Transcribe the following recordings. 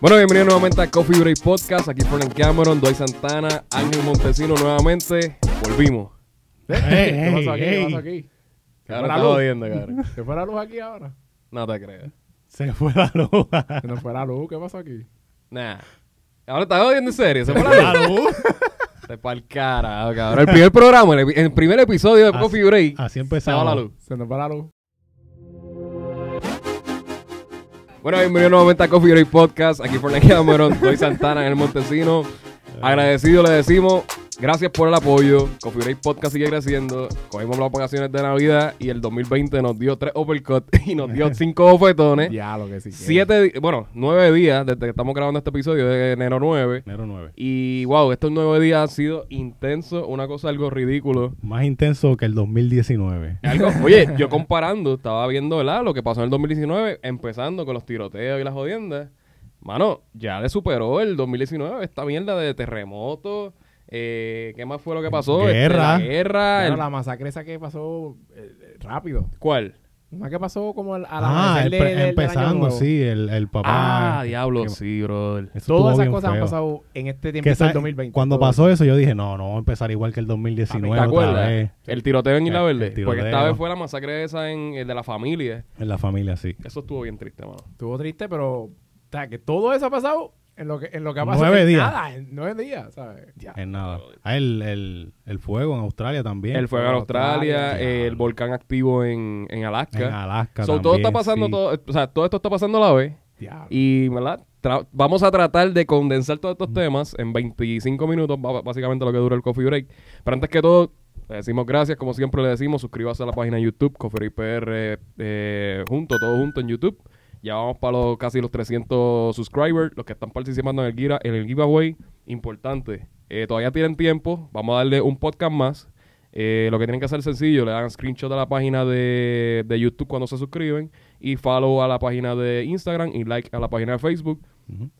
Bueno, bienvenido nuevamente a Coffee Break Podcast. Aquí Fernan Cameron, Dwight Santana, Ángel Montesino nuevamente. Volvimos. ¿Qué pasó aquí? ¿Qué pasó aquí? ¿Se Ahora fue la está luz? jodiendo, cabrón. ¿Se fue la luz aquí ahora? No te creas. Se fue la luz. Se nos fue la luz. ¿Qué pasó aquí? Nah. Ahora está jodiendo en serio. Se fue la luz. la luz. Se pa'l carajo, cabrón. El primer programa, el, primer episodio de Así- Coffee Break. Así Se empezamos. la luz. Se nos fue la luz. Bueno, bienvenido nuevamente a Coffee Break Podcast. Aquí Fernan Cameron, Dwight Santana en el Montesino. Agradecido le decimos, gracias por el apoyo. Coffee Break Podcast sigue creciendo. Cogimos las vacaciones de Navidad y el 2020 nos dio tres uppercuts y nos dio cinco bofetones. Ya, lo que sí. Siete, bueno, nueve días desde que estamos grabando este episodio de enero 9. Enero 9. Y wow, estos nueve días han sido intensos, una cosa algo ridículo. Más intenso que el 2019. Algo- oye, yo comparando, estaba viendo ¿verdad? lo que pasó en el 2019, empezando con los tiroteos y las jodiendas. Mano, ya le superó el 2019 esta mierda de terremotos. Eh, ¿Qué más fue lo que pasó? Este, Guerra. la guerra. Claro, el- la masacre esa que pasó eh, eh, rápido. ¿Cuál? Una que pasó como al, al Ah, amanecer el del- del año empezando, nuevo. sí, el, el papá. Ah, diablo, que- sí, brother. Eso Todas esas cosas han feo. pasado en este tiempo del 2020. Cuando Todo. pasó eso, yo dije, no, no vamos a empezar igual que el 2019 ¿Te acuerdas? vez. El tiroteo en Isla Verde. Porque esta vez fue la masacre esa en, el de la familia. En la familia, sí. Eso estuvo bien triste, mano. Estuvo triste, pero... O sea, que todo eso ha pasado en lo que, en lo que ha pasado. Nueve en días. Nada, en nueve días, ¿sabes? Ya. En nada. Ah, el, el, el fuego en Australia también. El fuego en Australia, Australia, el volcán activo en, en Alaska. En Alaska So, todo está pasando, sí. todo, o sea, todo esto está pasando a la vez. Y, ¿verdad? Tra- vamos a tratar de condensar todos estos temas en 25 minutos, básicamente lo que dura el Coffee Break. Pero antes que todo, le decimos gracias, como siempre le decimos, suscríbase a la página de YouTube, Coffee Break PR, eh, junto, todo junto en YouTube. Ya vamos para los, casi los 300 subscribers, los que están participando en el, gira- en el giveaway. Importante, eh, todavía tienen tiempo, vamos a darle un podcast más. Eh, lo que tienen que hacer es sencillo, le dan screenshot a la página de, de YouTube cuando se suscriben y follow a la página de Instagram y like a la página de Facebook.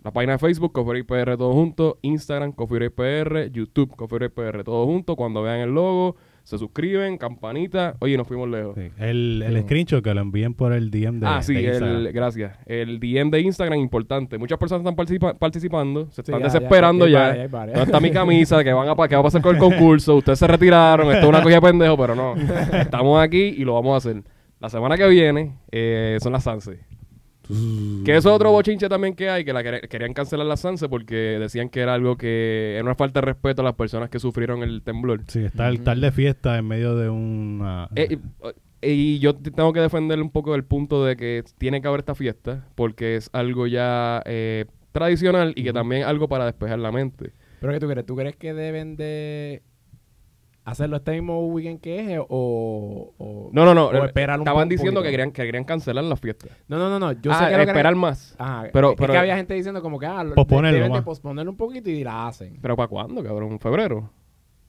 La página de Facebook, Coffee PR todo junto, Instagram, Coffee PR, YouTube, Coffee PR todo junto. Cuando vean el logo, se suscriben, campanita. Oye, nos fuimos lejos. Sí. El, el Sí. screenshot que lo envíen por el DM de ah, sí, de Instagram. el, gracias. El DM de Instagram, importante. Muchas personas están participa- participando, se están ya, ya, desesperando ya. varias, hay varias. ¿Dónde está mi camisa? ¿Qué, van a, ¿Qué va a pasar con el concurso? Ustedes se retiraron, esto es una cosa de pendejo, pero no. Estamos aquí y lo vamos a hacer. La semana que viene eh, son las Sanse. Que eso es otro bochinche también que hay, que la quer- querían cancelar la Sanse porque decían que era algo que era una falta de respeto a las personas que sufrieron el temblor. Sí, estar, estar de fiesta en medio de una... Eh, y, y yo te- tengo que defender un poco el punto de que tiene que haber esta fiesta porque es algo ya eh, tradicional y que también es algo para despejar la mente. ¿Pero qué tú crees? ¿Tú crees que deben de hacerlo este mismo weekend que es o, o- No, no, no. o eh, esperar un Estaban diciendo poquito? que querían, que querían cancelar la fiesta. No, no, no, no. Yo ah, sé que lo esperar querían- más. Ajá, Pero- es pero- que había gente diciendo como que ah, lo- Posponerlo deben de más. posponerlo un poquito y la hacen. ¿Pero para cuándo, cabrón? ¿En febrero?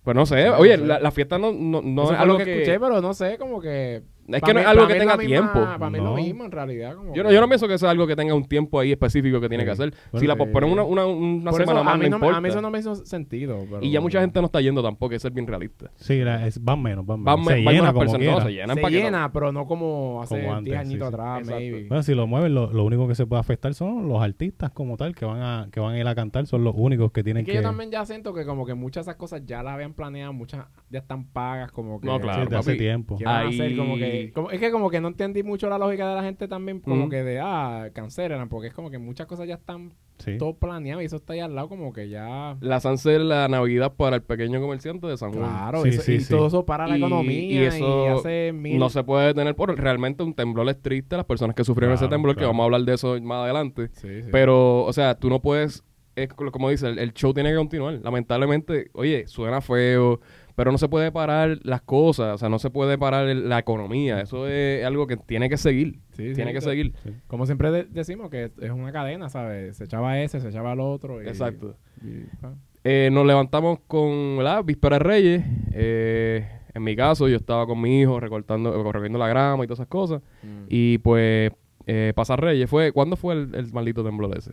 Pues no sé. No Oye, sé. La, la fiesta no, no, no Eso es algo lo que, escuché, pero no sé, como que... Es que no es algo que tenga tiempo. Para mí es No. lo mismo, en realidad. Como Yo no, que- yo no pienso que sea algo que tenga un tiempo ahí específico que tiene Sí. que hacer. Bueno, si la posponen una, una, una Por eso, semana más, a, mí no importa. a mí eso no me hizo sentido. pero- Y ya mucha gente no está yendo tampoco, que ser bien realista. Sí, la- es- van menos, van menos. Van, se van llena personas, no, se llenan se llena, pero no como hace Como antes, 10 añitos sí, sí. atrás, Exacto. maybe. Bueno, si lo mueven, lo, lo único que se puede afectar son los artistas como tal, que van a, que van a ir a cantar, son los únicos que tienen Es que que... yo también ya siento que como que muchas de esas cosas ya las habían planeado, muchas ya están pagas, como que... No, Sí, claro, de hace papi. tiempo. que van a Ahí- hacer como que... como- es que como que no entendí mucho la lógica de la gente también, como que de, ah, cancelan, porque es como que muchas cosas ya están Sí. todo planeado y eso está ahí al lado como que ya... La Sanse es la Navidad para el pequeño comerciante de San Juan. Claro, Sí, eso- sí, y sí. todo eso para la Y- economía y eso hace mil... No se puede tener por realmente un temblor es triste las personas que sufrieron ese Claro, temblor, que vamos a hablar de eso más adelante. Sí, sí. Pero, o sea, tú no puedes, es co- como dice, el, el show tiene que continuar. Lamentablemente, oye, suena feo, pero no se puede parar las cosas, o sea, no se puede parar el- la economía. Eso es algo que tiene que seguir, Sí, sí, tiene que sí. seguir. Como siempre de- decimos que es- una cadena, ¿sabes? Se echaba ese, se echaba el otro. Y, Exacto. y, ah. Eh, nos levantamos con la Víspera de Reyes. eh, en mi caso, yo estaba con mi hijo recortando, recorriendo la grama y todas esas cosas. Mm. Y pues, eh, pasar Reyes fue. ¿Cuándo fue el, el maldito temblor ese?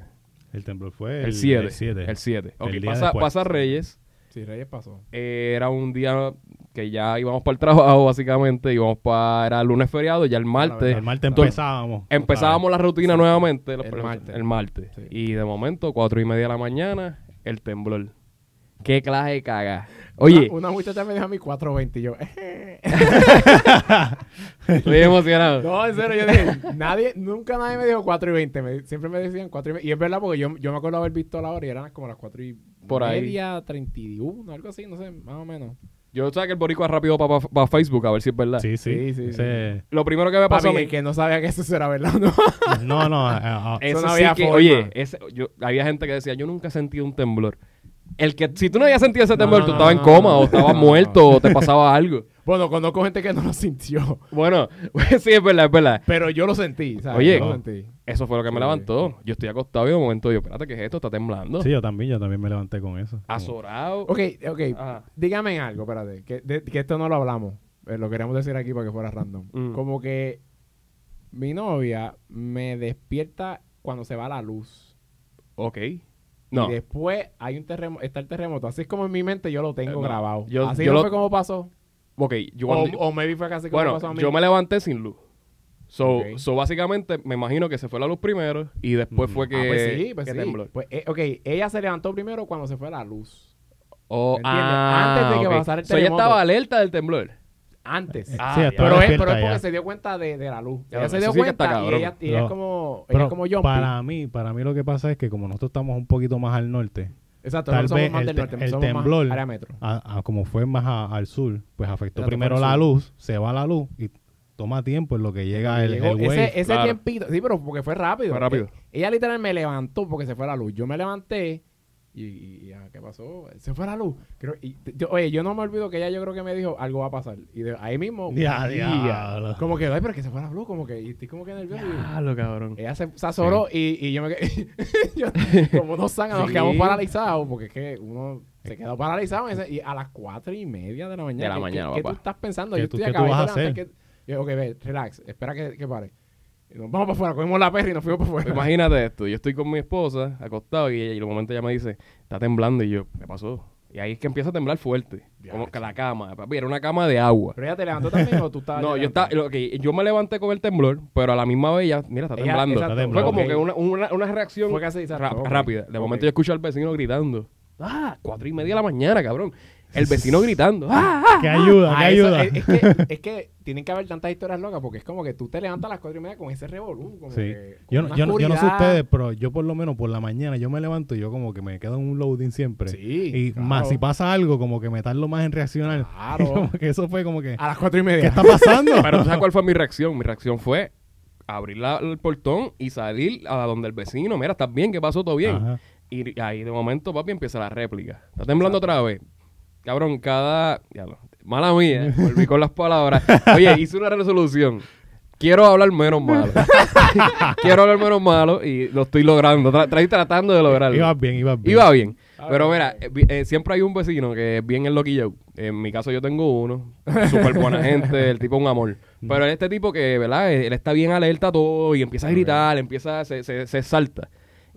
El temblor fue El 7. El 7. El 7. Ok, El día pasa, pasa Reyes. Sí, Reyes pasó. eh, era un día que ya íbamos para el trabajo, básicamente, íbamos para era lunes feriado, ya el martes. El martes Entonces, empezábamos. Empezábamos la rutina nuevamente El el martes. martes. Sí. Y de momento, cuatro y media de la mañana, el temblor. Qué clase de caga. Oye, Una, una muchacha me dijo a mí 4.20 y yo... estoy emocionado. No, en serio, yo dije, nadie, nunca nadie me dijo 4 y 20, me- siempre me decían 4 y 20. Y es verdad porque yo, yo me acuerdo haber visto la hora y eran como las 4 y Por ahí. media, 31, algo así, no sé, más o menos. Yo sé que el boricua rápido para Facebook a ver si es verdad. Sí, sí. Sí, sí, Lo primero que me pasó Papi, a mí... que no sabía que eso era verdad, ¿no? No, no. a- a- Eso no sí había que, forma. oye, ese- yo, había gente que decía, yo nunca he sentido un temblor. El que, si tú no habías sentido ese temblor, no, tú estabas no, en coma, no, o estabas no, muerto, no. o te pasaba algo. bueno, conozco gente que no lo sintió, Bueno, sí, es verdad, es verdad. pero yo lo sentí, ¿sabes? Oye, Yo lo sentí. Eso fue lo que me levantó. Yo estoy acostado y de momento yo, espérate, ¿qué es esto? Está temblando. Sí, yo también, yo también me levanté con eso. Como- Azorado. Ok, ok, Ajá. dígame algo, espérate, que, de- que esto no lo hablamos, eh, lo queríamos decir aquí para que fuera random. Mm. Como que mi novia me despierta cuando se va la luz. Ok. No. Y después hay un terremoto, está el terremoto. Así es como en mi mente yo lo tengo Eh, no. grabado. Yo- Así yo no lo- fue como pasó. Ok, yo O, o maybe fue casi como bueno, pasó a mí. yo me levanté sin luz. So, so, básicamente, me imagino que se fue la luz primero y después Mm. fue que, Ah, pues sí, pues que sí. tembló. Pues, eh, ok, ella se levantó primero cuando se fue la luz. Oh, ah, Antes de que ok. pasara el So, ella terremoto. estaba alerta del temblor. Antes. Ah, sí, pero, es, pero es porque ya. se dio cuenta de, de la luz. Ya, ella se dio sí que está cuenta y ella, y es como, ella Pero es como Jumpy. para mí, para mí lo que pasa es que como nosotros estamos un poquito más al norte, Exacto, tal no somos vez más el del te- norte, el somos temblor- más área metro. a- a como fue más a- al sur, pues afectó Exacto, primero la luz, se va la luz y toma tiempo en lo que llega el, el wave. ese ese claro. tiempito, sí, pero porque fue rápido. Fue rápido. Ella literal me levantó porque se fue la luz. Yo me levanté y, y- y, ah, ¿qué pasó? Se fue la luz. Creo, y, yo- oye, yo no me olvido que ella yo creo que me dijo algo va a pasar. Y de ahí mismo, Ya, y- diablo. como que, ay, pero que se fue la luz, como que, y estoy como que nervioso. y- lo cabrón. ella se, se azoró y, y yo me quedé, yo- como dos zánganos, nos Sí. quedamos paralizados porque es que uno se quedó paralizado en ese- y a las cuatro y media de la mañana. De la ¿qué- mañana, ¿qué, qué tú estás pensando? ¿Qué yo tú- estoy qué tú acabado vas a de hacer? que- yo, ok, ve, relax, espera que, que pare. Y nos vamos para afuera, cogimos la perra y nos fuimos para afuera. Imagínate esto, yo estoy con mi esposa acostado y, ella, y en un momento ella me dice, está temblando y yo, ¿qué pasó? Y ahí es que empieza a temblar fuerte, Ya, como que la cama, papi, era una cama de agua. Pero ella te levantó también o tú estabas. No, ya yo estaba, levantado? ok, yo me levanté con el temblor, pero a la misma vez ella, mira, está Ella- temblando. exacto, Fue como que una, una, una reacción Fue casi exacto, ra- ok. rápida. De momento yo escucho al vecino gritando. Ah, cuatro y media de la mañana, cabrón. El vecino gritando. Ah, ah. ¿Qué ayuda? ¿Qué Ah, eso- ayuda? es, es que, es que tienen que haber tantas historias locas porque es como que tú te levantas a las cuatro y media con ese revolú. Como Sí. que, con Yo, no- yo, no- yo no sé ustedes, pero yo por lo menos por la mañana yo me levanto y yo como que me quedo en un loading siempre. Sí. y claro. más si pasa algo, como que me tardo más en reaccionar. Claro. como que eso fue como que, A las cuatro y media. ¿qué está pasando? Pero ¿tú sabes cuál fue mi reacción? Mi reacción fue abrir la- el portón y salir a donde el vecino. Mira, ¿estás bien? ¿Qué pasó? ¿Todo bien? Ajá. Y ahí de momento, papi, empieza la réplica. Está temblando otra vez. Cabrón, cada. Ya lo- mala mía, volví con las palabras. Oye, hice una resolución. Quiero hablar menos malo. Quiero hablar menos malo y lo estoy logrando. Tra- estoy tratando de lograrlo. Ibas bien, ibas bien. Iba bien. Ah, Pero mira, eh, eh, siempre hay un vecino que es bien el loquillo. En mi caso yo tengo uno. Súper buena gente, el tipo es un amor. Pero este tipo que, ¿verdad? Él está bien alerta a todo y empieza a gritar, empieza, se, se, se salta.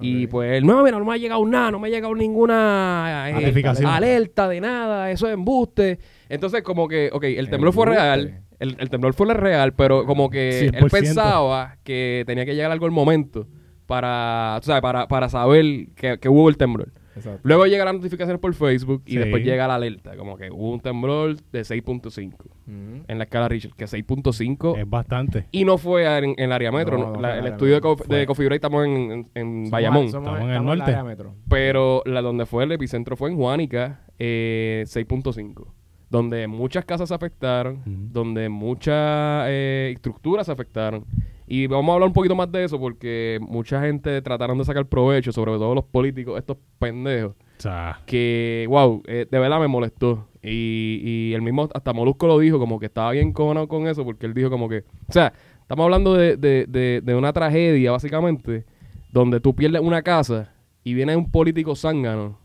Y pues, no, mira, no me ha llegado nada, no me ha llegado ninguna eh, alerta de nada, eso es embuste. Entonces, como que, ok, el temblor fue real, el, el temblor fue real, pero como que él 100%. pensaba que tenía que llegar algo el momento para, tú sabes, para, para saber que, que hubo el temblor. Exacto. Luego llegan las notificaciones por Facebook y Sí. después llega la alerta, como que hubo un temblor de 6.5 Mm. en la escala Richard, que 6.5 Es bastante. y no fue en, en el área metro, No, ¿no? La- el estudio de, Cof- de Coffee Break estamos en, en- en Somos- Bayamón, somos- Estamos en el norte. área metro. pero la donde fue el epicentro fue en Juanica, eh, 6.5, donde muchas casas se afectaron, donde muchas eh, estructuras se afectaron. Y vamos a hablar un poquito más de eso porque mucha gente trataron de sacar provecho, sobre todo los políticos, estos pendejos O sea, que, wow, eh, de verdad me molestó. Y, y el mismo, hasta Molusco lo dijo, como que estaba bien cojonado con eso, porque él dijo como que, o sea, estamos hablando de, de, de, de una tragedia, básicamente, donde tú pierdes una casa y viene un político zángano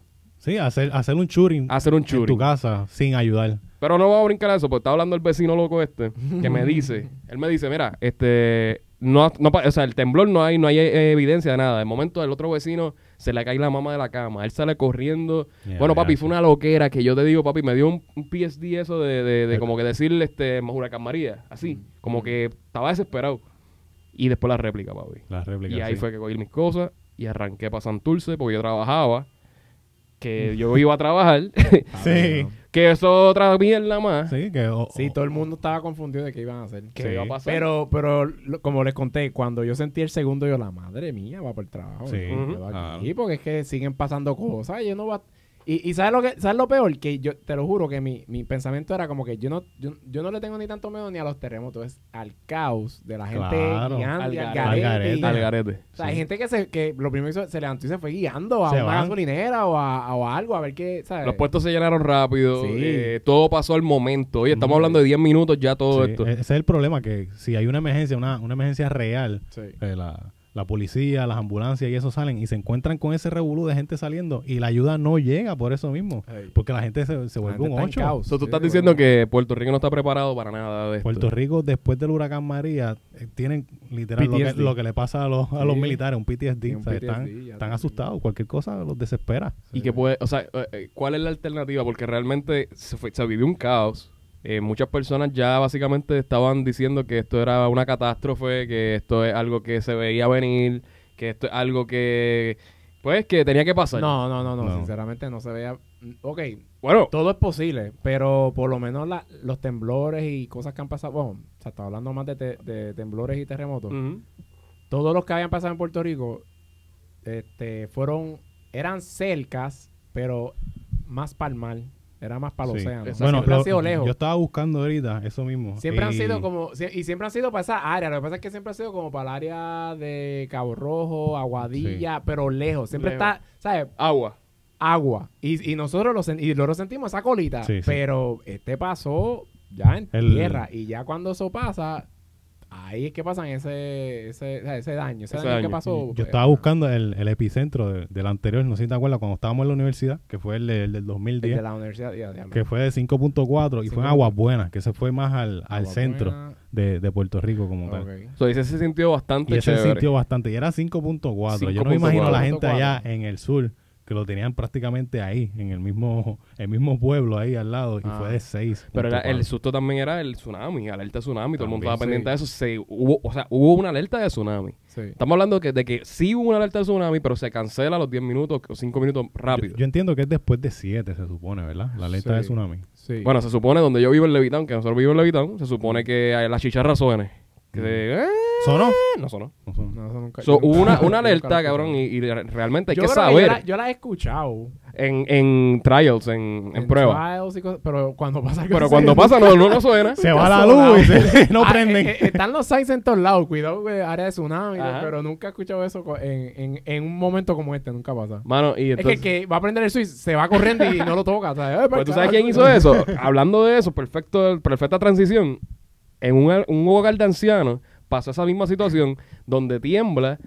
sí, hacer, hacer un churing a hacer un en tu casa sin ayudar. Pero no vamos a brincar a eso, porque está hablando el vecino loco este, que me dice, él me dice, mira, este, no, no, o sea, el temblor no hay, no hay eh, evidencia de nada. De momento el otro vecino se le cae la mamá de la cama, él sale corriendo. Bueno, papi, fue una loquera que yo te digo, papi, me dio un, un PSD eso de, de, como que decirle este Huracán María, así, como que estaba desesperado. Y después la réplica, papi. La réplica, Y ahí sí. fue que cogí mis cosas y arranqué para Santurce porque yo trabajaba, que yo iba a trabajar, Sí. que eso otra mierda más. Sí, que... Sí, todo el mundo estaba confundido de qué iban a hacer. ¿Qué Sí. iba a pasar? Pero, pero lo- como les conté, cuando yo sentí el segundo, yo, la madre mía, va por el trabajo. Sí. aquí, porque es que siguen pasando cosas. y Yo no va... Y, y ¿sabes lo que sabes lo peor? Que yo te lo juro que mi, mi pensamiento era como que yo no, yo, yo no le tengo ni tanto miedo ni a los terremotos, es al caos de la gente Claro. guiando y Al al garete. garete. y- Al Al garete. O sea, hay gente que, se, que lo primero que hizo, se levantó y se fue guiando a Se una van. gasolinera o a, o a algo, a ver qué, ¿sabes? Los puestos se llenaron rápido, Sí. eh, todo pasó al momento. Oye, estamos Mm. hablando de 10 minutos ya todo Sí, esto. Ese es el problema, que si hay una emergencia, una, una emergencia real, Sí. eh, la, la policía, las ambulancias y eso salen y se encuentran con ese revolú de gente saliendo y la ayuda no llega por eso mismo. Porque la gente se, se vuelve gente un ocho. caos. So, tú Sí, estás bueno. diciendo que Puerto Rico no está preparado para nada de esto. Puerto Rico, después del huracán María, eh, tienen literal lo que, PTSD. lo que le pasa a los, a los militares, un PTSD. Un o sea, están, PTSD, asustados. Cualquier cosa los desespera. Y que puede, o sea, eh, eh, ¿cuál es la alternativa? Porque realmente se, fue- se vivió un caos. Eh, muchas personas ya básicamente estaban diciendo que esto era una catástrofe, que esto es algo que se veía venir, que esto es algo que, pues, que tenía que pasar. No, no, no, no, No. sinceramente no se veía. Ok, Bueno, todo es posible, pero por lo menos la- los temblores y cosas que han pasado. Bueno, o sea, estaba hablando más de, te- de temblores y terremotos. Todos los que habían pasado en Puerto Rico este, fueron. Eran cercas, pero más para el mar. Era más para el Sí. océano. Exacto. siempre lo- han sido lejos. Yo estaba buscando ahorita eso mismo. Siempre han sido como, y siempre han sido para esa área. Lo que pasa es que siempre ha sido como para el área de Cabo Rojo, Aguadilla, pero lejos. Siempre Lejos. está, ¿sabes? agua. Agua. Y, y nosotros lo, sen- y nosotros sentimos esa colita. Sí, sí. Pero este pasó ya en El- tierra. Y ya cuando eso pasa, ahí es que pasan ese, ese, o sea, ese daño. Ese, Ese daño, que pasó. Yo pues, estaba buscando el, el epicentro de- del anterior, no sé si te acuerdas, cuando estábamos en la universidad, que fue el, el del el 2010, de la universidad. ya, ya, que fue de 5.4 y fue en 5.4. Aguas Buenas, que se fue más al, al Agua centro de, de Puerto Rico como tal. Ok. So, ese se sintió bastante Y ese chévere. sintió bastante. Y era 5.4. Yo no me imagino 5.4. la gente allá en el sur que lo tenían prácticamente ahí, en el mismo el mismo pueblo ahí al lado, y Ah. fue de 6. Pero era- el susto también era el tsunami, alerta de tsunami. Todo el mundo estaba pendiente de eso. Se, hubo, o sea, hubo una alerta de tsunami. Sí. Estamos hablando que, de que sí hubo una alerta de tsunami, pero se cancela a los 10 minutos o 5 minutos rápido. Yo, yo entiendo que es después de 7, se supone, ¿verdad? La alerta Sí. de tsunami. Sí. Bueno, se supone donde yo vivo en Levitown, que nosotros vivimos en Levitown, se supone que la chicharra suene. Que se- eh, ¿Sonó? no sonó. No sonó. No, eso nunca- So, yo hubo nunca- una, alerta, cabrón, y, realmente hay Yo que creo yo saber la, yo la he escuchado. en, en trials, en, en pruebas. pero cuando pasa Pero cuando pasa, no, no, no suena. Se va la luz y se- no Ah, prenden. eh, eh, están los signs en todos lados. Cuidado, güey, área de tsunami. Ajá. Pero nunca he escuchado eso en, en, en un momento como este. Nunca pasa. Mano, y es que entonces... el que va a prender el switch se va corriendo y no lo toca. ¿sabes? Pues tú sabes quién hizo eso. Hablando de eso, perfecto, perfecta transición. En un, un hogar de ancianos pasó esa misma situación donde tiembla,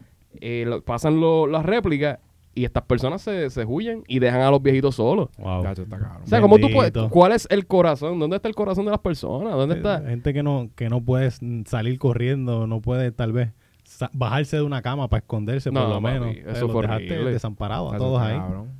eh, lo- pasan lo- las réplicas y estas personas se, se huyen y dejan a los viejitos solos. Wow. Está cabrón. O sea, ¿cómo tú puedes. ¿cuál es el corazón? ¿Dónde está el corazón de las personas? ¿Dónde está? Gente que no, que no puede salir corriendo, no puede tal vez bajarse de una cama para esconderse No, por lo papi, menos. eso Eh, fue dejaste horrible. desamparados a todos ahí. cabrón.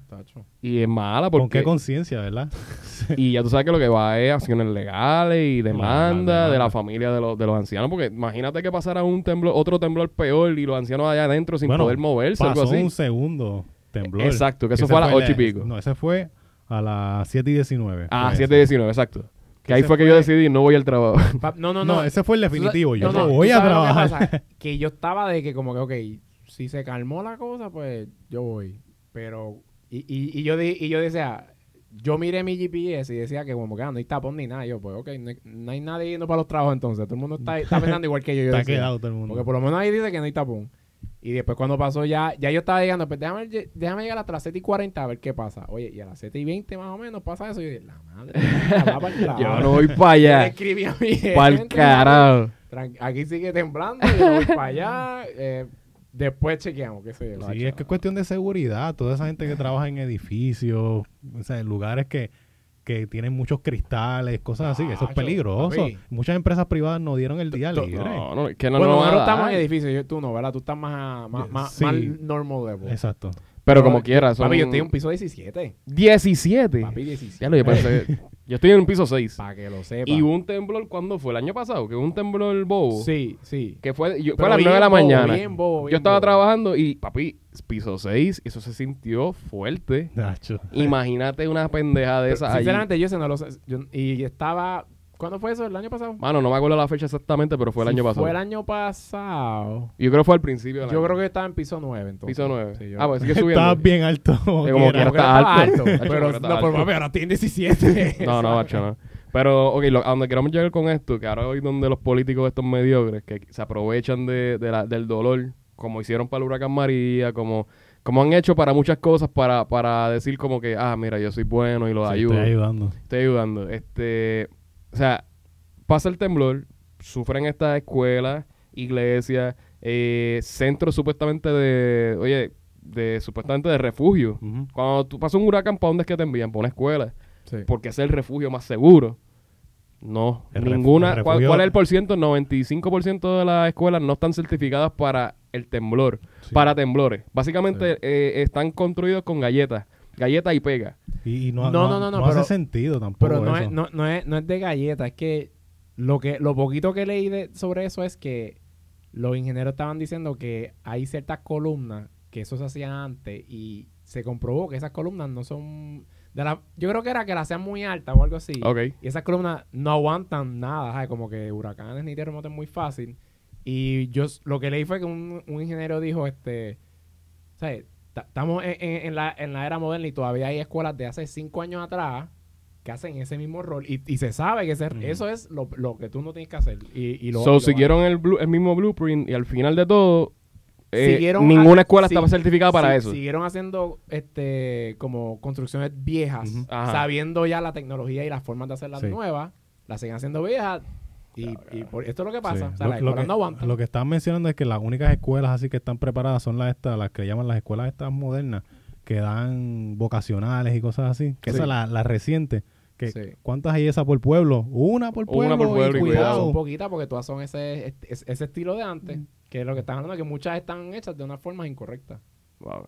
Y es mala ¿Con qué porque... conciencia, verdad? Y ya tú sabes que lo que va es acciones legales y demanda de la familia de los, de los ancianos. Porque imagínate que pasara un temblor, otro temblor peor y los ancianos allá adentro sin Bueno, poder moverse, algo Pasó así. un segundo temblor. Exacto, que eso fue a las ocho y pico. No, ese fue a las 7 y 19. Ah, fue 7 ese. 19, exacto. Que ahí fue que yo decidí no voy al trabajo. Pa- No, no, No, no. ese fue el definitivo. Yo No, no, no, voy ¿tú a sabes lo que trabajar. pasa? Que yo estaba de que como que, ok, si se calmó la cosa, pues yo voy. Pero, y, y, y yo, di- y yo decía, yo miré mi GPS y decía que como que ah, no hay tapón ni nada. Yo, pues, ok, no hay, no hay nadie yendo para los trabajos entonces. Todo el mundo está, está pensando igual que yo. yo Está decía. quedado todo el mundo. Porque por lo menos ahí dice que no hay tapón. Y después cuando pasó ya, ya yo estaba llegando, pues déjame, déjame llegar hasta las 7 y 40 a ver qué pasa. Oye, y a las 7 y 20 más o menos pasa eso. Y yo dije, la madre, para el yo no voy para Yo le allá. escribí a mi Para el carajo. Aquí sigue temblando, yo no voy para allá. eh, después chequeamos, qué sé yo. Sí, es que es cuestión de seguridad. Toda esa gente que trabaja en edificios, o sea, en lugares que, que tienen muchos cristales, cosas así, eso es peligroso. papi. Muchas empresas privadas no dieron el día libre. No, no, que no, bueno, nosotros estamos en edificio, yo, tú no, ¿verdad? Tú estás más, más, más, Sí. más normal level. Exacto. Pero como quiera, son Papi, yo estoy en un piso 17. 17. Papi, 17. Ya lo yo pensé. yo estoy en un piso 6. Para que lo sepa. Y hubo un temblor, ¿cuándo fue? ¿El año pasado? Que hubo un temblor bobo. Sí, sí. Que fue, yo- fue a las bien 9 de la bobo, mañana. bien bobo, bien yo estaba bobo. trabajando y, papi, piso 6, eso se sintió fuerte. Nacho. Imagínate una pendeja de esas allí. Sinceramente, yo ese no lo sé. Yo- y estaba... ¿Cuándo fue eso? ¿El año pasado? Mano, no me acuerdo la fecha exactamente, pero fue el año pasado. Fue el año pasado. Yo creo que fue al principio del Yo año. creo que estaba en piso 9 entonces. Piso 9. Sí, yo- Ah, pues sigue subiendo. Estabas bien alto. como que alto. estaba Hacho, Pero como que está no, por alto. mami, ahora tiene 17. No, no, macho, no. Pero, ok, lo- a donde queremos llegar con esto, que ahora hoy donde los políticos estos mediocres, que se aprovechan de, de la- del dolor, como hicieron para el huracán María, como, como han hecho para muchas cosas, para, para decir como que, ah, mira, yo soy bueno y los Sí, ayudo. Estoy ayudando. Estoy ayudando. Este, o sea, pasa el temblor, sufren estas escuelas, iglesias, eh, centros supuestamente de, oye, de supuestamente de refugio. Cuando tú pasas un huracán, ¿para dónde es que te envían? Para una escuela. Sí. Porque es el refugio más seguro. No, El ninguna. el ¿cuál, refugio- cuál es el por ciento? 95% de las escuelas no están certificadas para el temblor, Sí. para temblores. Básicamente eh, están construidos con galletas, galletas y pega. Y, y no, No, no, no, no, no pero- hace sentido tampoco. Pero no eso. es, no, no, es, no es de galleta, es que lo que lo poquito que leí de- sobre eso es que los ingenieros estaban diciendo que hay ciertas columnas que eso se hacía antes y se comprobó que esas columnas no son de la, yo creo que era que las hacían muy altas o algo así. Ok. Y esas columnas no aguantan nada, ¿sabes? como que huracanes ni terremotos muy fácil. Y yo lo que leí fue que un, un ingeniero dijo, este, ¿sabes? Ta- Estamos en, en- en la, en la era moderna y todavía hay escuelas de hace cinco años atrás que hacen ese mismo rol y, y se sabe que ese- eso es lo, lo que tú no tienes que hacer. Y, y lo, so, y lo siguieron el, blu- el mismo blueprint y al final de todo, eh, ninguna escuela estaba certificada para eso. Siguieron haciendo este como construcciones viejas, sabiendo ya la tecnología y las formas de hacerlas Sí. nuevas, las siguen haciendo viejas. Y, y por- esto es lo que pasa. Sí. O sea, Lo- las lo, escuelas que, no aguantan. lo que estaban mencionando es que las únicas escuelas así que están preparadas son las estas, las que llaman las escuelas estas modernas, que dan vocacionales y cosas así. Que Sí. esa la, la reciente. Que, Sí. ¿Cuántas hay esas por pueblo? Una por Una pueblo. por pueblo y cuidado. son poquitas porque todas son ese, ese, ese estilo de antes. Que es lo que están hablando, que muchas están hechas de una forma incorrecta. Wow.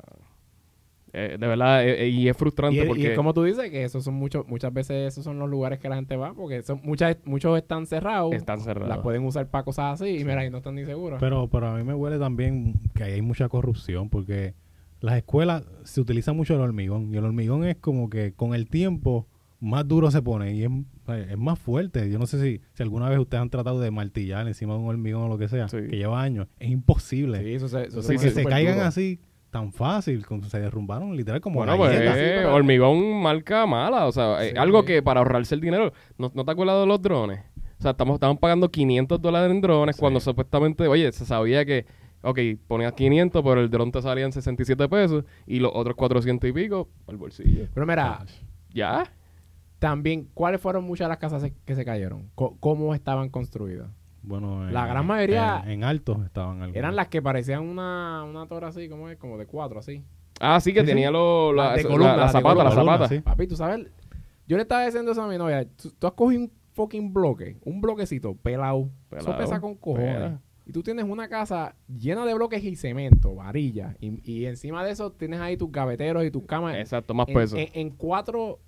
Eh, de verdad, eh, eh, y es frustrante Y, y porque... es como tú dices, que esos son muchos, muchas veces esos son los lugares que la gente va, porque son muchas, muchos están cerrados. Están cerrados. Las pueden usar para cosas así y mira, y no están ni seguros. Pero, pero a mí me huele también que ahí hay mucha corrupción porque las escuelas se utiliza mucho el hormigón y el hormigón es como que con el tiempo más duro se pone y es, es más fuerte. Yo no sé si, si alguna vez ustedes han tratado de martillar encima de un hormigón o lo que sea, Sí. que lleva años. Es imposible. sí, eso se, eso que caigan duro. así tan fácil, como se derrumbaron literal como Bueno, pues eh, pero- hormigón marca mala. O sea, eh, Sí. algo que para ahorrarse el dinero. ¿No, no te acuerdas de los drones? O sea, estamos, estamos pagando 500 dólares en drones cuando supuestamente, oye, se sabía que, ok, ponías 500, pero el dron te salía en 67 pesos y los otros 400 y pico al bolsillo. Pero mira, ¿Ya? también, ¿cuáles fueron muchas de las casas que se cayeron? ¿Cómo estaban construidas? Bueno, La gran mayoría- en, en altos estaban algunos. Eran las que parecían una, una torre así, como es? Como de cuatro, así. Ah, sí, que Sí, sí. tenía los la, de columna, la zapata, la zapata. sí. Papi, tú sabes, yo le estaba diciendo eso a mi novia. Tú, tú has cogido un fucking bloque, un bloquecito pelado. Eso Pelao, pesa con cojones. pela. Y tú tienes una casa llena de bloques y cemento, varilla. Y, y encima de eso tienes ahí tus gaveteros y tus camas. Exacto, más en, peso. en- en cuatro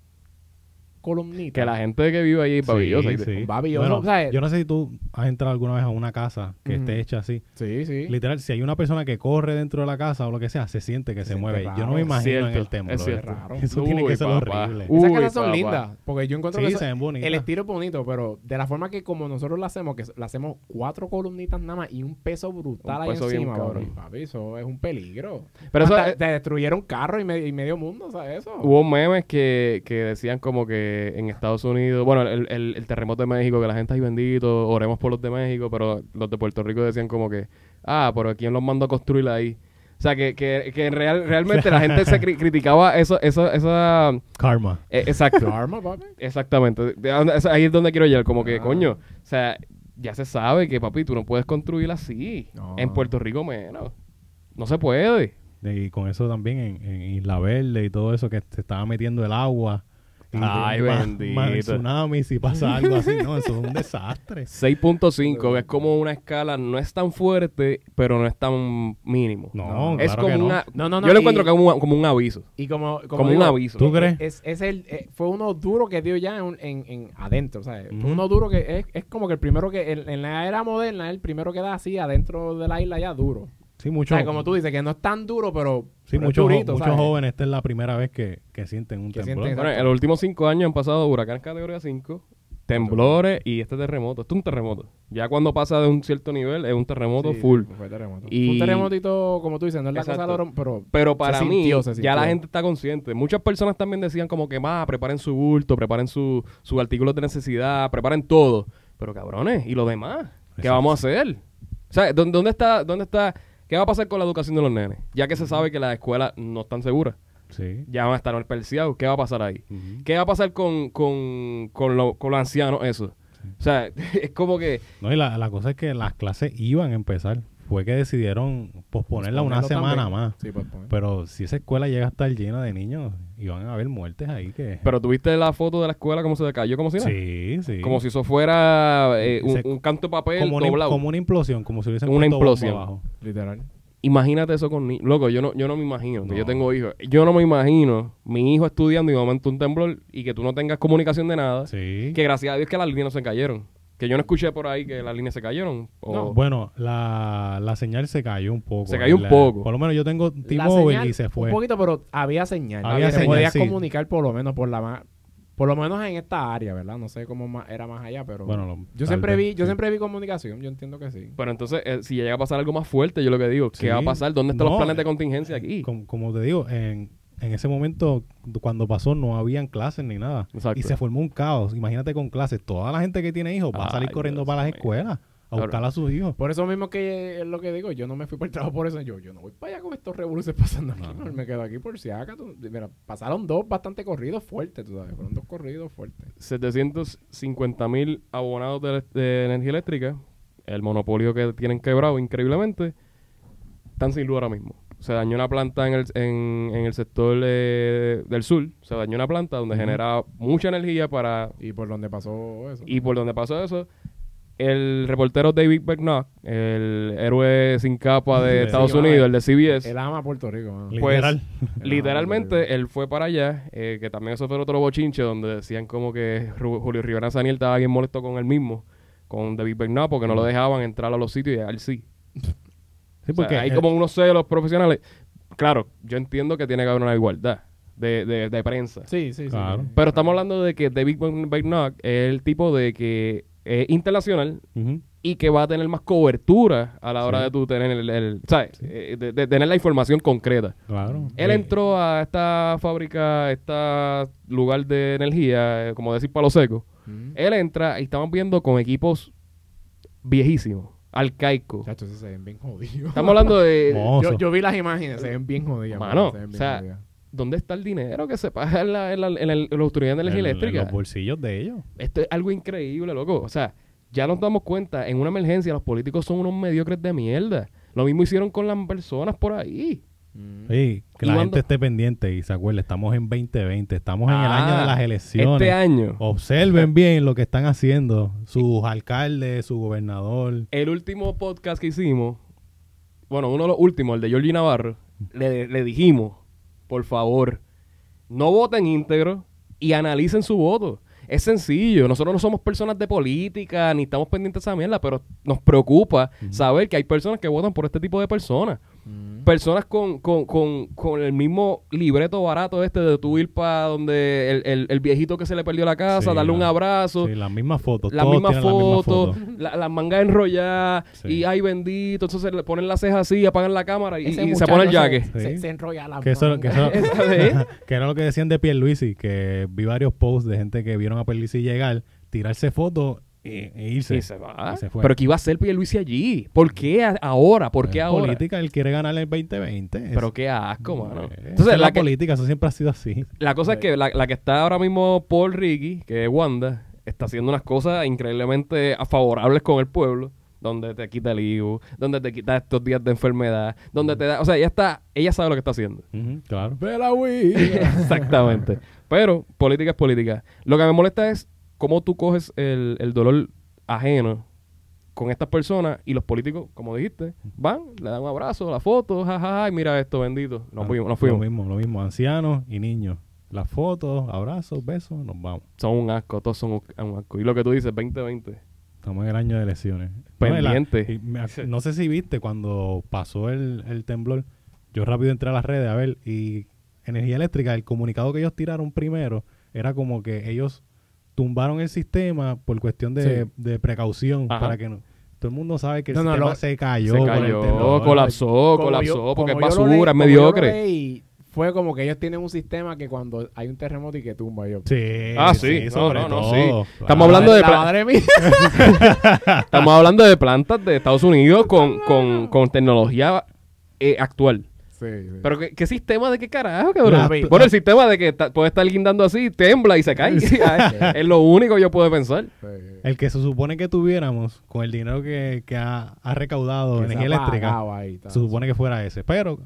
columnitas. que la gente que vive ahí es babillosa. Sí, sí. Bueno, ¿sabes? yo no sé si tú has entrado alguna vez a una casa que esté hecha así. Sí, sí. Literal, si hay una persona que corre dentro de la casa o lo que sea, se siente que se, siente mueve. raro. Yo no me imagino en Cierto, el temblor. es cierto. Raro. Eso tiene que ser papá. horrible. Uy, Esas casas son papá. lindas. Porque yo encuentro Sí, que se eso- ven bonitas. el estilo es bonito, pero de la forma que como nosotros lo hacemos, que lo hacemos cuatro columnitas nada más y un peso brutal Un ahí peso bien encima, cabrón. papi, papi, eso es un peligro. Pero eso Hasta es- te destruyeron carros y, me- y medio mundo, ¿sabes eso? Hubo memes que, que decían como que en Estados Unidos, bueno, el, el- el terremoto de México, que la gente, ay bendito, oremos por los de México, pero los de Puerto Rico decían como que, ah, pero ¿quién los mandó a construir ahí? O sea, que, que, que real, realmente la gente se cri- criticaba eso, eso, esa... Karma. eh, exacto, Karma, papi. exactamente. Ahí es donde quiero llegar, como que, Ah. coño, o sea, ya se sabe que, papi, tú no puedes construir así. No. En Puerto Rico menos. No se puede. Y con eso también en, en Isla Verde y todo eso que se estaba metiendo el agua. Ay, bendito. ma- tsunami, si pasa algo así, no, eso es un desastre. 6.5 es como una escala, no es tan fuerte, pero no es tan mínimo. No, es claro como que no. una. No, no, no, yo lo y- encuentro como un, como un aviso. Y como, como, Como un aviso. ¿Tú crees? Es, es el, eh, fue uno duro que dio ya en, en, en adentro, ¿sabes? Fue Ujú. uno duro que es, es como que el primero que, en, en la era moderna, el primero que da así adentro de la isla ya duro. Sí, O muchos sea, como tú dices, que no es tan duro, pero, sí, pero muchos, jóvenes, esta es la primera vez que, que sienten un Que temblor. sienten- Bueno, en los últimos cinco años han pasado huracanes categoría 5, temblores y este terremoto. Esto es un terremoto. Ya cuando pasa de un cierto nivel, es un terremoto Sí, full. sí, fue terremoto. Y- un terremotito, como tú dices, no es la Exacto. cosa de oro, pero... Pero para Se mí, sintió, se ya la gente está consciente. Muchas personas también decían como que, más, preparen su bulto, preparen su- sus artículos de necesidad, preparen todo. Pero cabrones, ¿y lo demás? ¿Qué Exacto. vamos a hacer? O sea, ¿dó- ¿dónde está, dónde está, qué va a pasar con la educación de los nenes? Ya que se sabe que las escuelas no están seguras. Sí. Ya van a estar perciados. ¿Qué va a pasar ahí? ¿Qué va a pasar con, con, con, lo- con los ancianos eso? O sea, es como que... No, y la, la cosa es que las clases iban a empezar. Fue que decidieron posponerla una semana también. más. Sí. Pero si esa escuela llega a estar llena de niños, iban a haber muertes ahí que... Pero tuviste la foto de la escuela como se cayó, como si nada. sí, sí. Como si eso fuera eh, un, Se- un canto de papel como una, como una implosión, como si hubiesen Una implosión. abajo. Literal. Imagínate eso con niños. Loco, yo no, yo no me imagino, que No. yo tengo hijos. Yo no me imagino mi hijo estudiando y de momento un temblor y que tú no tengas comunicación de nada. Sí. Que gracias a Dios que las líneas no se cayeron. Que yo no escuché por ahí que las líneas se cayeron. O- No, Bueno, la, la señal se cayó un poco. Se cayó un La- poco. Por lo menos yo tengo T-Mobile y se fue. Un poquito, pero había señal. Había podías sí. comunicar por lo menos por la ma- por lo menos en esta área, ¿verdad? No sé cómo más- era más allá, pero Bueno, lo- yo siempre vez, vi, yo sí. siempre vi comunicación, yo entiendo que sí. Pero entonces, eh, si llega a pasar algo más fuerte, yo lo que digo, Sí. ¿qué va a pasar? ¿Dónde están No, los planes de eh, contingencia aquí? Como, como te digo, en, en ese momento, cuando pasó, no habían clases ni nada. Exacto. Y se formó un caos. Imagínate con clases. Toda la gente que tiene hijos va a salir Ay, corriendo Dios para las escuelas a Claro. buscar a sus hijos. Por eso mismo que es lo que digo, yo no me fui por el trabajo por eso, yo, yo no voy para allá con estos revoluciones pasando aquí, No. me quedo aquí por si acaso. Mira, pasaron dos bastante corridos fuertes, tú sabes, fueron dos corridos fuertes. 750 mil abonados de, de energía eléctrica, el monopolio que tienen quebrado increíblemente, están sin luz ahora mismo. Se dañó una planta en el, en, en el sector eh, del sur, se dañó una planta donde Ujú. genera mucha energía para... Y por donde pasó eso. Y por donde pasó eso, el reportero David Becknock, el héroe sin capa de Sí, Estados sí, Unidos, vale. el de CBS, Él ama Puerto Rico, mano. Pues, Literal. Literalmente, él fue para allá, eh, que también eso fue otro bochinche, donde decían como que Ru- Julio Rivera Saniel estaba bien molesto con él mismo, con David Bernard, porque no lo dejaban entrar a los sitios y a él sí. Sí, O sea, porque hay como unos celos profesionales. Claro, yo entiendo que tiene que haber una igualdad de, de, de prensa. Sí, sí, sí. Claro. Pero estamos hablando de que David Bernard es el tipo de que es internacional y que va a tener más cobertura a la hora Sí. de tú tener el, el- ¿sabes? Eh, de- de tener la información concreta. Claro. Él entró a esta fábrica, a este lugar de energía, como decir palo seco. Él entra y estamos viendo con equipos viejísimos, arcaicos. Chacho, se ven bien jodidos. Estamos hablando de. Yo, yo vi las imágenes, se ven bien jodidas. Mano, se ven bien o sea, jodidas. dónde está el dinero que se paga en la, en la, en el- en la autoridad de energía en- en eléctrica. los bolsillos de ellos. Esto es algo increíble, loco. O sea, ya nos damos cuenta, en una emergencia los políticos son unos mediocres de mierda. Lo mismo hicieron con las personas por ahí. Mm. Sí, que la gente esté pendiente y se acuerde, estamos en 2020, estamos en el Ah, año de las elecciones. Este año. Observen bien lo que están haciendo sus alcaldes, su gobernador. El último podcast que hicimos, bueno, uno de los últimos, el de Georgie Navarro, le, le dijimos, por favor, no voten íntegro y analicen su voto. Es sencillo, nosotros no somos personas de política, ni estamos pendientes de esa mierda, pero nos preocupa saber que hay personas que votan por este tipo de personas. Mm. Personas con, con, con, con el mismo libreto barato este de tú ir para donde el, el- el viejito que se le perdió la casa, Sí, darle un abrazo, Sí, las mismas fotos. la todos misma tienen la misma foto, foto. la- las mangas enrolladas Sí. y ay bendito, entonces le ponen las cejas así, apagan la cámara y, se pone el jaque. Se, Sí. se enrolla la Que eso, que, eso- que era lo que decían de Pierluisi, que vi varios posts de gente que vieron a Pierluisi llegar, tirarse fotos e, e irse. Y se va. Y se fue. Pero que iba a hacer Pierluisi allí. ¿Por qué a- ahora? ¿Por qué Es ahora? política, él quiere ganar el 2020. Pero Es- qué asco, mano. Eh, Entonces, la, que- política, eso siempre ha sido así. la cosa es que la, la que está ahora mismo Paul Ricky, que es Wanda, está haciendo unas cosas increíblemente favorables con el pueblo. donde te quita el IVU, donde te quita estos días de enfermedad, donde te da, o sea, ella está, ella sabe lo que está haciendo. Ujú, claro. Vela, güey. Exactamente. Pero política es política. Lo que me molesta es cómo tú coges el, el dolor ajeno con estas personas y los políticos, como dijiste, van, le dan un abrazo, la foto, jajaja, y mira esto, bendito. Nos Ah, fuimos, nos Lo fuimos. mismo, lo mismo. Ancianos y niños. Las fotos, abrazos, besos, nos vamos. Son un asco, todos son un, asco. Y lo que tú dices, 2020. Estamos en el año de elecciones. No, la- Pendiente. me ac- no sé si viste cuando pasó el, el temblor. Yo rápido entré a las redes a ver y energía eléctrica, el comunicado que ellos tiraron primero era como que ellos tumbaron el sistema por cuestión de, Sí. de precaución Ajá. para que no, todo el mundo sabe que el No, no, sistema se cayó. Se por el cayó, temblor. colapsó, Como colapsó, yo- porque es basura, es mediocre. leí, fue como que ellos tienen un sistema que cuando hay un terremoto y que tumba yo. Sí, Ah, sí. No, sobre no, no, sí. claro. Estamos hablando de madre mía. Estamos hablando de plantas de Estados Unidos con, con, con tecnología eh, actual. Sí, sí. Pero ¿qué, qué sistema de qué carajo, cabrón? Bueno, el sistema de que ta- puede estar guindando así, tembla y se cae. es lo único que yo puedo pensar. Sí. El que se supone que tuviéramos con el dinero que, que ha, ha recaudado Que energía eléctrica, ahí, se supone que fuera ese. Pero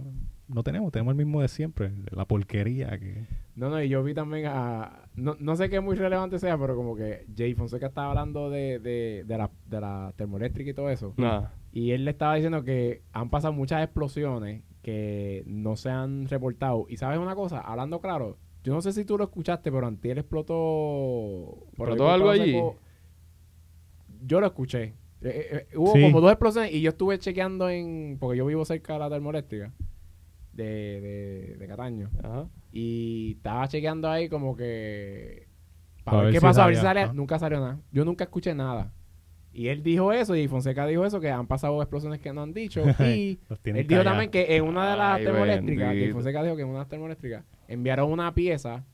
no tenemos, tenemos el mismo de siempre, la porquería que... No, no, y yo vi también a... No, no sé qué muy relevante sea, pero como que Jay Fonseca estaba hablando de, de, de, la, de la termoeléctrica y todo eso. Nada. Y él le estaba diciendo que han pasado muchas explosiones que no se han reportado. Y sabes una cosa, hablando claro, yo no sé si tú lo escuchaste, pero Antier explotó... por ¿Explotó algo allí? Seco. Yo lo escuché. Eh, eh, eh, hubo Sí. como dos explosiones y yo estuve chequeando en... Porque yo vivo cerca de la termoeléctrica de, de, de Cataño. Ajá. Y estaba chequeando ahí como que... Pa' Para ver ver qué si pasó, a ver si sale. Ah. Nunca salió nada. Yo nunca escuché nada. Y él dijo eso, y Fonseca dijo eso, que han pasado explosiones que no han dicho. y él dijo también que en una de las Ay, termoeléctricas, que. Fonseca dijo que en una de las termoeléctricas enviaron una pieza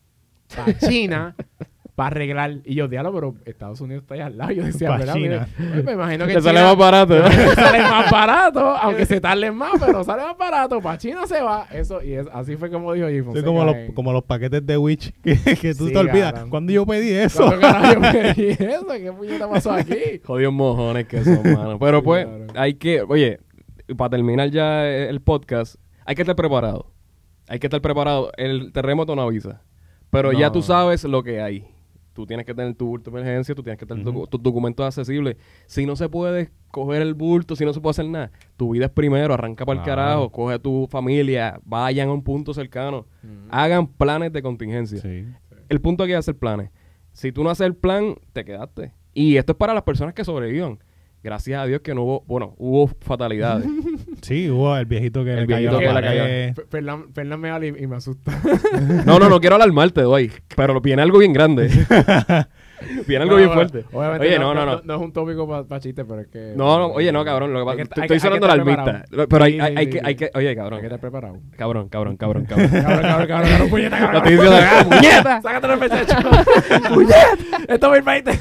para China para arreglar. Y yo, diablo, pero Estados Unidos está ahí al lado. Yo decía, oye, me imagino que Que sale más barato. sale más barato, aunque se tarden más, pero sale más barato. Para China se va. Eso, y es, así fue como dijo Jay Sí, como, los, en- como los paquetes de Witch que, que tú Sí, te olvidas. Cuando yo pedí eso? ¿Cuándo yo me di eso? ¿Qué puñeta pasó aquí? Jodidos mojones que son, mano. Pero Sí, pues, claro. hay que, oye, para terminar ya el podcast, hay que estar preparado. Hay que estar preparado. El terremoto no avisa. Pero ya No. tú sabes lo que hay. Tú tienes que tener tu bulto de emergencia, tú tienes que tener tus documentos accesibles. Si no se puede coger el bulto, si no se puede hacer nada, tu vida es primero, arranca para el carajo, coge a tu familia, vayan a un punto cercano, hagan planes de contingencia. Sí. El punto aquí es hacer planes. Si tú no haces el plan, te quedaste. Y esto es para las personas que sobrevivan. Gracias a Dios que no hubo, bueno, hubo fatalidades. Sí, hubo el viejito que El le cayó viejito la que le pared. F- Fernán Fernán me habla y, y me asusta. No, no, no quiero alarmarte, doy. Pero viene algo bien grande. viene algo No, bien fuerte. Obviamente Oye, no, no, no. No, es un tópico para chiste, pero es que... No, no, oye, no, cabrón. Lo que pasa- Hay que- estoy hay hay que sonando alarmista. preparado. Pero hay, hay, hay que, hay que, oye, Hay cabrón. que estar preparado. Cabrón, cabrón, cabrón, cabrón. Cabrón, cabrón, cabrón, cabrón, puñeta, Lo cabrón. estoy diciendo, ¡ah, puñeta! Sácatelo el pecho. ¡Puñeta! Esto es 2020.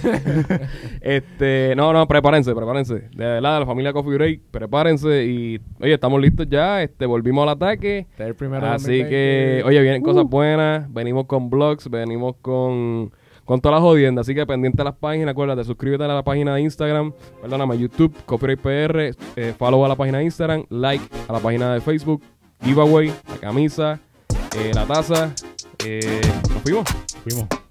Este, no, no, prepárense, prepárense. De verdad, la familia Coffee Break, prepárense y, oye, estamos listos ya. Este, volvimos al ataque. Este es el primero Así 2020. que, oye, vienen cosas buenas. Venimos con blogs, venimos con, con todas las jodiendas. Así que pendiente a las páginas, acuérdate, suscríbete a la página de Instagram, perdóname, YouTube, Copyright PR, eh, follow a la página de Instagram, like a la página de Facebook, giveaway, la camisa, eh, la taza. Eh, nos fuimos. Fuimos.